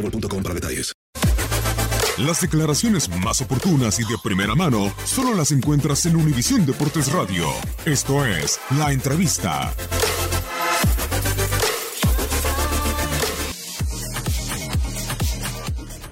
boostmobile.com para detalles. Las declaraciones más oportunas y de primera mano solo las encuentras en Univisión Deportes Radio. Esto es La Entrevista.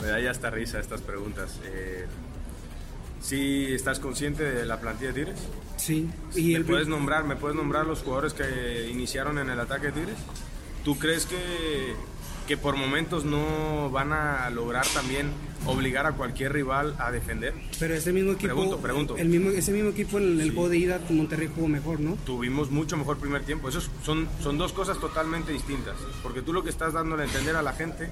Me da ya hasta risa estas preguntas. Eh, ¿Sí estás consciente de la plantilla de Tigres? Sí. ¿Y Y el puedes nombrar, ¿Me puedes nombrar los jugadores que iniciaron en el ataque de Tigres? ¿Tú crees que, que por momentos no van a lograr también obligar a cualquier rival a defender? pero ese mismo equipo, Pregunto, pregunto. El mismo, ese mismo equipo en el juego de ida Monterrey jugó mejor, ¿no? Tuvimos mucho mejor primer tiempo. Esos son, son dos cosas totalmente distintas. Porque tú lo que estás dándole a entender a la gente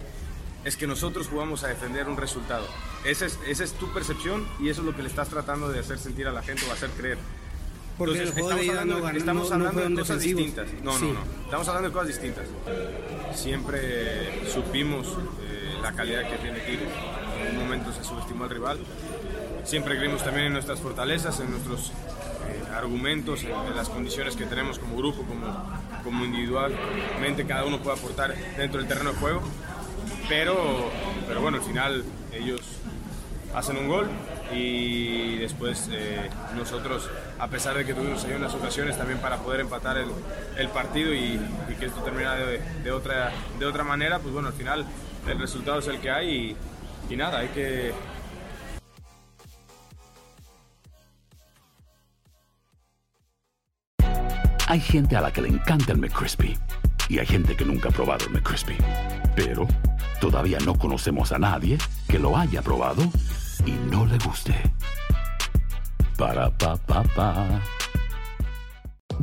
es que nosotros jugamos a defender un resultado. Esa es, esa es tu percepción y eso es lo que le estás tratando de hacer sentir a la gente o hacer creer. Porque Entonces, el juego de estamos ida hablando, no, estamos no- no hablando fueron de cosas distintas. No, Sí. no, no. Estamos hablando de cosas distintas. Siempre supimos eh, la calidad que tiene Tigres. En un momento se subestimó al rival. Siempre creímos también en nuestras fortalezas, en nuestros eh, argumentos, en, en las condiciones que tenemos como grupo, como, como individualmente. Cada uno puede aportar dentro del terreno de juego. Pero, pero bueno, al final ellos hacen un gol y después eh, nosotros, a pesar de que tuvimos ahí unas ocasiones también para poder empatar el, partido y, que esto termina de, de otra, de otra manera, pues bueno, al final el resultado es el que hay y, y nada, hay que, Hay gente a la que le encanta el McCrispy y hay gente que nunca ha probado el McCrispy. Pero todavía no conocemos a nadie que lo haya probado y no le guste. Para pa pa pa.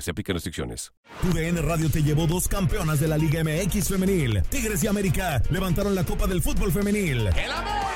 Se aplican restricciones. TUDN Radio te llevó dos campeonas de la Liga MX femenil. Tigres y América levantaron la Copa del Fútbol femenil. ¡El América!